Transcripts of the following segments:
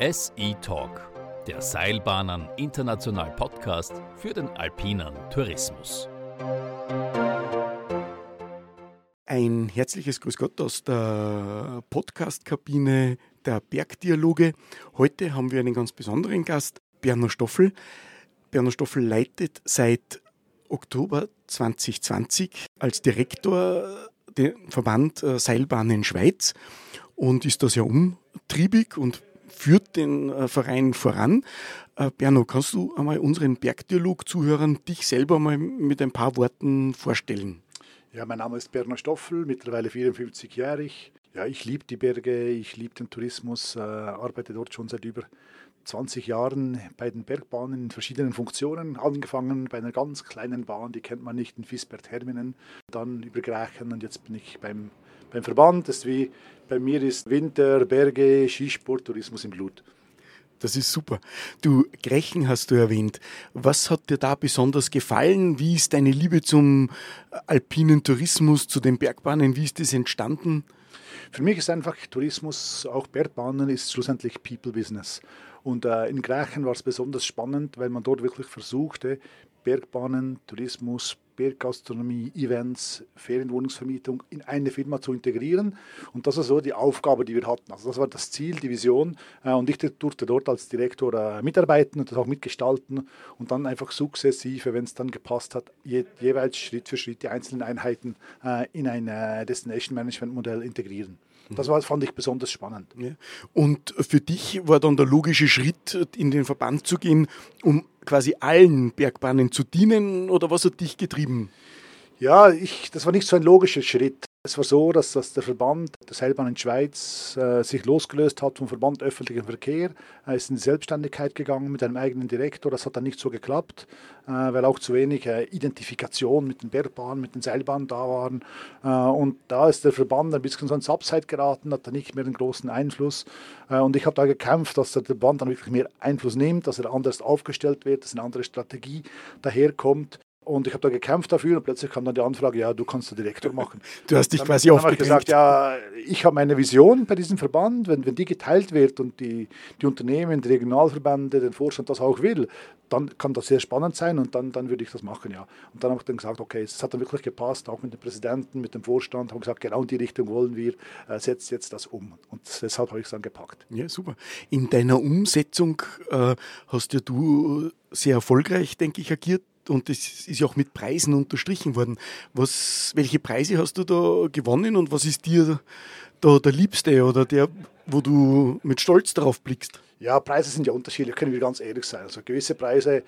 SE Talk, der Seilbahnen International Podcast für den alpinen Tourismus. Ein herzliches Grüß Gott aus der Podcast-Kabine der Bergdialoge. Heute haben wir einen ganz besonderen Gast, Berner Stoffel. Berner Stoffel leitet seit Oktober 2020 als Direktor den Verband äh, Seilbahnen Schweiz und ist da sehr umtriebig und führt den äh, Verein voran. Äh, Berno, kannst du einmal unseren Bergdialog-Zuhörern dich selber mal mit ein paar Worten vorstellen? Ja, mein Name ist Berner Stoffel, mittlerweile 54-jährig. Ja, ich liebe die Berge, ich liebe den Tourismus, äh, arbeite dort schon seit über 20 Jahren bei den Bergbahnen in verschiedenen Funktionen, angefangen bei einer ganz kleinen Bahn, die kennt man nicht in Visper-Terminen, dann über Grächen und jetzt bin ich beim, beim Verband. Das ist wie bei mir ist Winter, Berge, Skisport, Tourismus im Blut. Das ist super. Du, Grechen hast du erwähnt. Was hat dir da besonders gefallen? Wie ist deine Liebe zum alpinen Tourismus, zu den Bergbahnen? Wie ist das entstanden? Für mich ist einfach Tourismus, auch Bergbahnen, ist schlussendlich People Business. Und äh, in Grächen war es besonders spannend, weil man dort wirklich versuchte, Bergbahnen, Tourismus, Berggastronomie, Events, Ferienwohnungsvermietung in eine Firma zu integrieren. Und das war so die Aufgabe, die wir hatten. Also das war das Ziel, die Vision. Äh, und ich durfte dort als Direktor äh, mitarbeiten und das auch mitgestalten und dann einfach sukzessive, wenn es dann gepasst hat, je, jeweils Schritt für Schritt die einzelnen Einheiten äh, in ein Destination Management Modell integrieren. Das war, fand ich besonders spannend. Ja. Und für dich war dann der logische Schritt, in den Verband zu gehen, um quasi allen Bergbahnen zu dienen oder was hat dich getrieben? Ja, ich, das war nicht so ein logischer Schritt. Es war so, dass, dass der Verband der Seilbahn in Schweiz äh, sich losgelöst hat vom Verband öffentlichen Verkehr. Er ist in die Selbstständigkeit gegangen mit einem eigenen Direktor. Das hat dann nicht so geklappt, äh, weil auch zu wenig äh, Identifikation mit den Bergbahnen, mit den Seilbahnen da waren. Äh, und da ist der Verband ein bisschen so ins Abseits geraten, hat da nicht mehr den großen Einfluss. Äh, und ich habe da gekämpft, dass der Verband dann wirklich mehr Einfluss nimmt, dass er anders aufgestellt wird, dass eine andere Strategie daherkommt. Und ich habe da gekämpft dafür und plötzlich kam dann die Anfrage, ja, du kannst den Direktor machen. Du hast dich dann, quasi dann habe ich aufgedrängt. gesagt, ja, ich habe meine Vision bei diesem Verband, wenn, wenn die geteilt wird und die, die Unternehmen, die Regionalverbände, den Vorstand das auch will, dann kann das sehr spannend sein und dann, dann würde ich das machen, ja. Und dann habe ich dann gesagt, okay, es hat dann wirklich gepasst, auch mit dem Präsidenten, mit dem Vorstand, haben gesagt, genau in die Richtung wollen wir, äh, setzt jetzt das um. Und deshalb habe ich es dann gepackt. Ja, super. In deiner Umsetzung äh, hast ja du sehr erfolgreich, denke ich, agiert und das ist ja auch mit Preisen unterstrichen worden. Was, welche Preise hast du da gewonnen und was ist dir da der Liebste oder der, wo du mit Stolz drauf blickst? Ja, Preise sind ja unterschiedlich, können wir ganz ehrlich sein. Also gewisse Preise äh,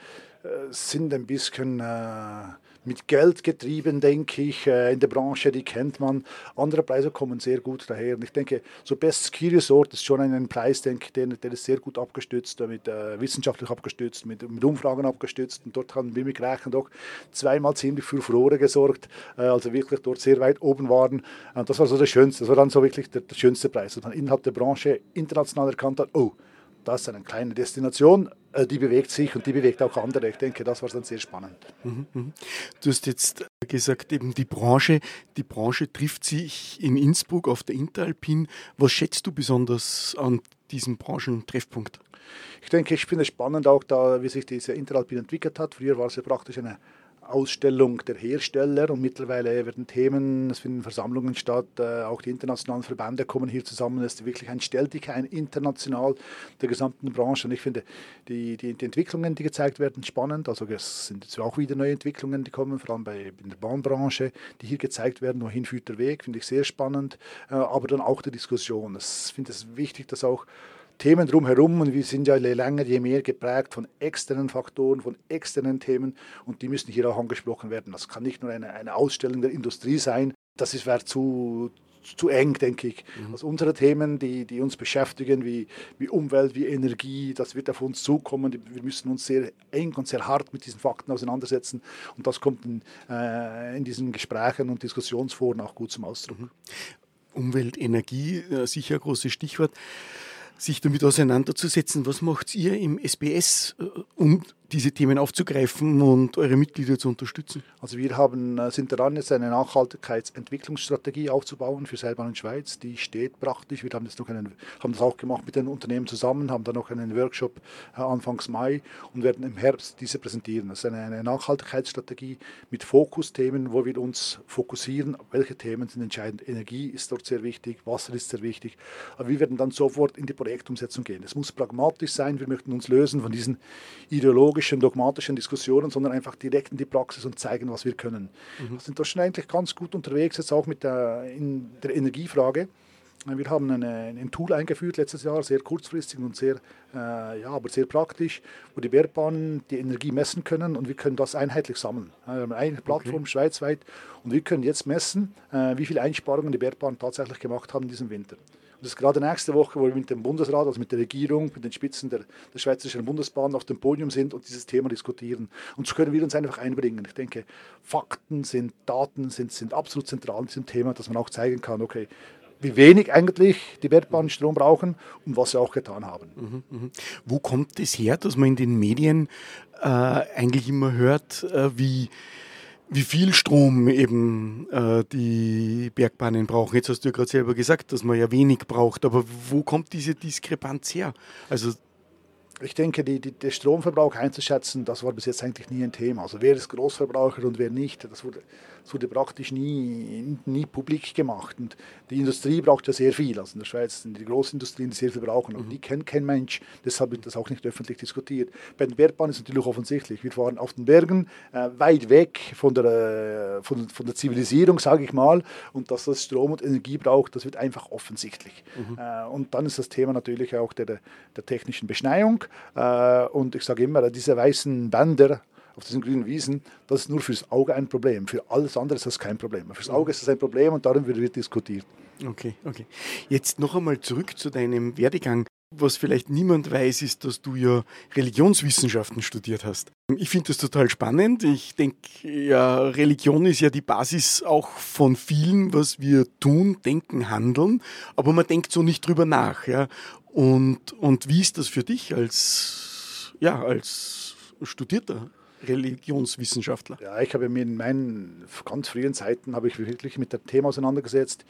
sind ein bisschen äh, mit Geld getrieben, denke ich, äh, in der Branche, die kennt man. Andere Preise kommen sehr gut daher. Und ich denke, so Best Ski Resort ist schon ein, Preis, denke ich, der, der ist sehr gut abgestützt, mit, äh, wissenschaftlich abgestützt, mit, mit, Umfragen abgestützt. Und dort haben wir mit Gleichen doch zweimal ziemlich für Furore gesorgt, äh, also wirklich dort sehr weit oben waren. Und das war so das Schönste, das war dann so wirklich der, der schönste Preis, dass man innerhalb der Branche international erkannt hat, oh, das ist eine kleine Destination, äh, die bewegt sich und die bewegt auch andere. Ich denke, das war dann sehr spannend. Mhm, du hast jetzt gesagt, eben die Branche, die Branche trifft sich in Innsbruck auf der Interalpin. Was schätzt du besonders an diesem Branchentreffpunkt? Ich denke, ich finde es spannend auch da, wie sich diese Interalpin entwickelt hat. Früher war es ja praktisch eine Ausstellung der Hersteller und mittlerweile werden Themen, es finden Versammlungen statt, äh, auch die internationalen Verbände kommen hier zusammen. Es ist wirklich ein Stelldichein international der gesamten Branche und ich finde die, die, die, Entwicklungen, die gezeigt werden, spannend. Also es sind jetzt auch wieder neue Entwicklungen, die kommen, vor allem bei, in der Bahnbranche, die hier gezeigt werden, wohin führt der Weg, finde ich sehr spannend, äh, aber dann auch die Diskussion. Ich finde es wichtig, dass auch Themen drumherum und wir sind ja je länger, je mehr geprägt von externen Faktoren, von externen Themen und die müssen hier auch angesprochen werden. Das kann nicht nur eine, eine Ausstellung der Industrie sein, das wäre zu, zu eng, denke ich. Mhm. Also unsere Themen, die, die uns beschäftigen, wie, wie Umwelt, wie Energie, das wird auf uns zukommen. Wir müssen uns sehr eng und sehr hart mit diesen Fakten auseinandersetzen. Und das kommt in, äh, in diesen Gesprächen und Diskussionsforen auch gut zum Ausdruck. Mhm. Umwelt, Energie, äh, sicher ein großes Stichwort sich damit auseinanderzusetzen. Was macht ihr im SBS, äh, um diese Themen aufzugreifen und eure Mitglieder zu unterstützen? Also wir haben, äh, sind daran, jetzt eine Nachhaltigkeitsentwicklungsstrategie aufzubauen für Seilbahn in Schweiz. Die steht praktisch. Wir haben, jetzt noch einen, haben das auch gemacht mit den Unternehmen zusammen, haben dann noch einen Workshop äh, Anfangs Mai und werden im Herbst diese präsentieren. Das ist eine, eine Nachhaltigkeitsstrategie mit Fokusthemen, wo wir uns fokussieren, welche Themen sind entscheidend. Energie ist dort sehr wichtig, Wasser ist sehr wichtig. Aber wir werden dann sofort in die Projektumsetzung gehen. Es muss pragmatisch sein. Wir möchten uns lösen von diesen ideologischen, dogmatischen Diskussionen, sondern einfach direkt in die Praxis und zeigen, was wir können. Mhm. Wir sind da schon eigentlich ganz gut unterwegs, jetzt auch mit der, in der Energiefrage. Wir haben eine, ein Tool eingeführt letztes Jahr, sehr kurzfristig und sehr, äh, ja, aber sehr praktisch, wo die Bergbahnen die Energie messen können und wir können das einheitlich sammeln. Wir haben eine Plattform okay. schweizweit und wir können jetzt messen, äh, wie viele Einsparungen die Bergbahnen tatsächlich gemacht haben in diesem Winter. Und das ist gerade nächste Woche, wo wir mit dem Bundesrat, also mit der Regierung, mit den Spitzen der, der Schweizerischen Bundesbahn auf dem Podium sind und dieses Thema diskutieren. Und so können wir uns einfach einbringen. Ich denke, Fakten sind, Daten sind, sind absolut zentral in diesem Thema, dass man auch zeigen kann, okay, wie wenig eigentlich die Bergbahnen Strom brauchen und was sie auch getan haben. Mhm, mh. Wo kommt es das her, dass man in den Medien äh, eigentlich immer hört, äh, wie wie viel Strom eben äh, die Bergbahnen brauchen. Jetzt hast du ja gerade selber gesagt, dass man ja wenig braucht, aber wo kommt diese Diskrepanz her? Also ich denke, die, die, der Stromverbrauch einzuschätzen, das war bis jetzt eigentlich nie ein Thema. Also wer ist Großverbraucher und wer nicht, das wurde, das wurde praktisch nie, nie publik gemacht. Und die Industrie braucht ja sehr viel. Also in der Schweiz sind die Großindustrien, die sehr viel brauchen. Und mhm. die kennt kein Mensch, deshalb wird das auch nicht öffentlich diskutiert. Bei den Bergbahnen ist es natürlich offensichtlich. Wir fahren auf den Bergen, äh, weit weg von der, äh, von, von der Zivilisierung, sage ich mal. Und dass das Strom und Energie braucht, das wird einfach offensichtlich. Mhm. Äh, und dann ist das Thema natürlich auch der, der technischen Beschneiung. Äh, und ich sage immer, diese weißen Bänder auf diesen grünen Wiesen, das ist nur fürs Auge ein Problem. Für alles andere ist das kein Problem. Fürs Auge ist das ein Problem und darum wird diskutiert. Okay, okay. Jetzt noch einmal zurück zu deinem Werdegang. Was vielleicht niemand weiß, ist, dass du ja Religionswissenschaften studiert hast. Ich finde das total spannend. Ich denke, ja, Religion ist ja die Basis auch von vielen, was wir tun, denken, handeln. Aber man denkt so nicht drüber nach. Ja. Und, und wie ist das für dich als, ja, als studierter Religionswissenschaftler? Ja, ich habe mir in meinen ganz frühen Zeiten habe ich wirklich mit dem Thema auseinandergesetzt,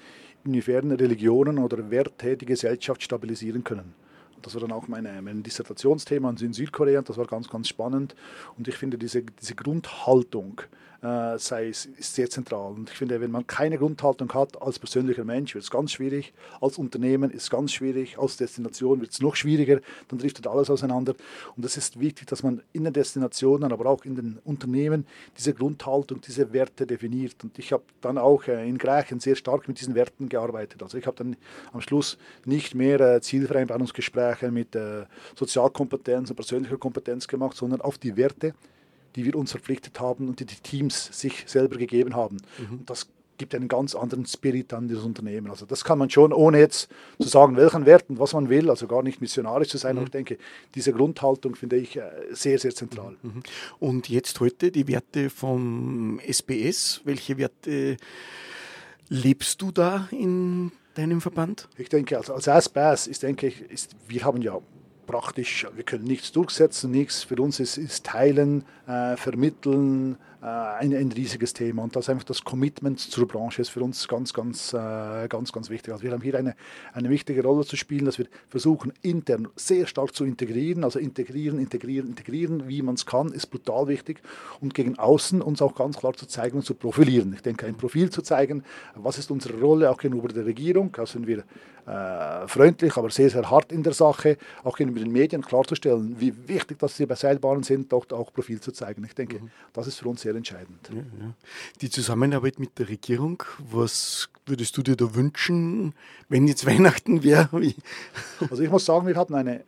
inwiefern Religionen oder Werte die Gesellschaft stabilisieren können. Das war dann auch meine, mein Dissertationsthema in Südkorea und das war ganz, ganz spannend. Und ich finde diese, diese Grundhaltung, äh, sei ist sehr zentral. Und ich finde, wenn man keine Grundhaltung hat als persönlicher Mensch, wird es ganz schwierig. Als Unternehmen ist es ganz schwierig. Als Destination wird es noch schwieriger. Dann driftet alles auseinander. Und es ist wichtig, dass man in den Destinationen, aber auch in den Unternehmen diese Grundhaltung, diese Werte definiert. Und ich habe dann auch äh, in Greichen sehr stark mit diesen Werten gearbeitet. Also ich habe dann am Schluss nicht mehr äh, Zielvereinbarungsgespräche mit äh, Sozialkompetenz und persönlicher Kompetenz gemacht, sondern auf die Werte die wir uns verpflichtet haben und die die Teams sich selber gegeben haben. Mhm. Und das gibt einen ganz anderen Spirit an das Unternehmen. Also das kann man schon, ohne jetzt zu sagen, welchen Wert und was man will, also gar nicht missionarisch zu sein, mhm. aber ich denke, diese Grundhaltung finde ich äh, sehr, sehr zentral. Mhm. Und jetzt heute die Werte vom SBS. Welche Werte lebst du da in deinem Verband? Ich denke, also als SBS ist, denke ich, ist, wir haben ja praktisch, wir können nichts durchsetzen, nichts. Für uns ist, ist Teilen, äh, Vermitteln, ein, ein, riesiges Thema. Und das einfach das Commitment zur Branche ist für uns ganz, ganz, äh, ganz, ganz wichtig. Also wir haben hier eine, eine wichtige Rolle zu spielen, dass wir versuchen, intern sehr stark zu integrieren. Also integrieren, integrieren, integrieren, wie man es kann, ist brutal wichtig. Und gegen außen uns auch ganz klar zu zeigen und zu profilieren. Ich denke, ein Profil zu zeigen, was ist unsere Rolle auch gegenüber der Regierung. Also sind wir äh, freundlich, aber sehr, sehr hart in der Sache, auch gegenüber den Medien klarzustellen, wie wichtig dass sie bei Seilbahnen sind, dort auch Profil zu zeigen. Ich denke, mhm. das ist für uns sehr sehr entscheidend. Ja, ja. Die Zusammenarbeit mit der Regierung, was würdest du dir da wünschen, wenn jetzt Weihnachten wäre? Also ich muss sagen, wir hatten eine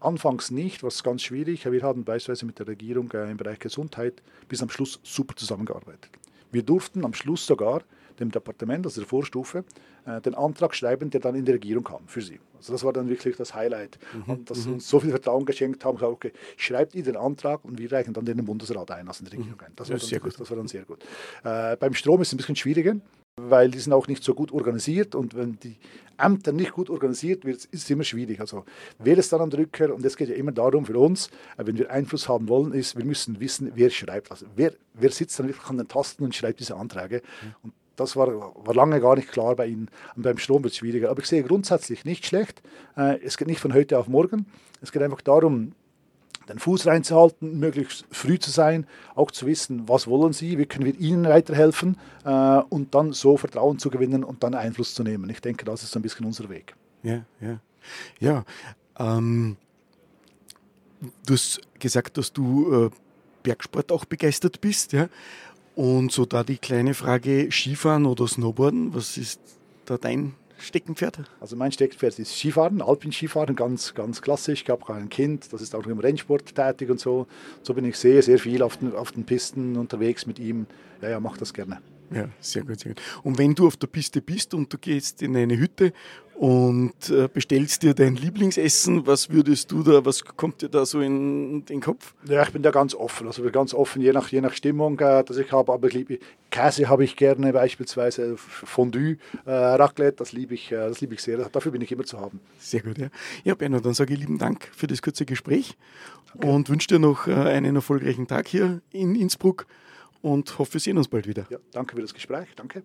Anfangs nicht, was ganz schwierig. Wir hatten beispielsweise mit der Regierung äh, im Bereich Gesundheit bis am Schluss super zusammengearbeitet. Wir durften am Schluss sogar dem Departement, also der Vorstufe, äh, den Antrag schreiben, der dann in die Regierung kam für sie. Also das war dann wirklich das Highlight. Mhm. Und dass sie mhm. uns so viel Vertrauen geschenkt haben, gesagt, okay, schreibt ihr den Antrag und wir reichen dann den Bundesrat ein, also in die Regierung mhm. ein. Das war, dann, sehr gut. Das war dann sehr gut. Äh, beim Strom ist es ein bisschen schwieriger. weil die sind auch nicht so gut organisiert und wenn die Ämter nicht gut organisiert wird, ist es immer schwierig. Also wer ist dann am Drücker? Und es geht ja immer darum für uns, äh, wenn wir Einfluss haben wollen, ist, wir müssen wissen, wer schreibt. Also wer, wer sitzt dann wirklich an den Tasten und schreibt diese Anträge. Und das war, war lange gar nicht klar bei Ihnen. Und beim Strom wird es schwieriger. Aber ich sehe grundsätzlich nicht schlecht. Äh, es geht nicht von heute auf morgen. Es geht einfach darum, den Fuß reinzuhalten, möglichst früh zu sein, auch zu wissen, was wollen sie, wie können wir ihnen weiterhelfen äh, und dann so Vertrauen zu gewinnen und dann Einfluss zu nehmen. Ich denke, das ist so ein bisschen unser Weg. Ja, ja. Ja, ähm, du hast gesagt, dass du äh, Bergsport auch begeistert bist, ja. Und so da die kleine Frage Skifahren oder Snowboarden, was ist da dein Steckenpferd? Also mein Steckenpferd ist Skifahren, Alpin-Skifahren, ganz, ganz klassisch. Ich habe ein Kind, das ist auch im Rennsport tätig und so. So bin ich sehr, sehr viel auf den, auf den Pisten unterwegs mit ihm. Ja, ja, mache das gerne. Ja, sehr gut, sehr gut. Und wenn du auf der Piste bist und du gehst in eine Hütte und äh, bestellst dir dein Lieblingsessen, was würdest du da, was kommt dir da so in den Kopf? Ja, ich bin da ganz offen, also ganz offen, je nach, je nach Stimmung, äh, dass ich habe, aber ich liebe, Käse habe ich gerne, beispielsweise Fondue, äh, Raclette, das liebe ich, äh, das liebe ich sehr, dafür bin ich immer zu haben. Sehr gut, ja. Ja, Bernhard, dann sage ich lieben Dank für das kurze Gespräch okay. und wünsche dir noch äh, einen erfolgreichen Tag hier in Innsbruck und hoffe, wir sehen uns bald wieder. Ja, danke für das Gespräch. Danke.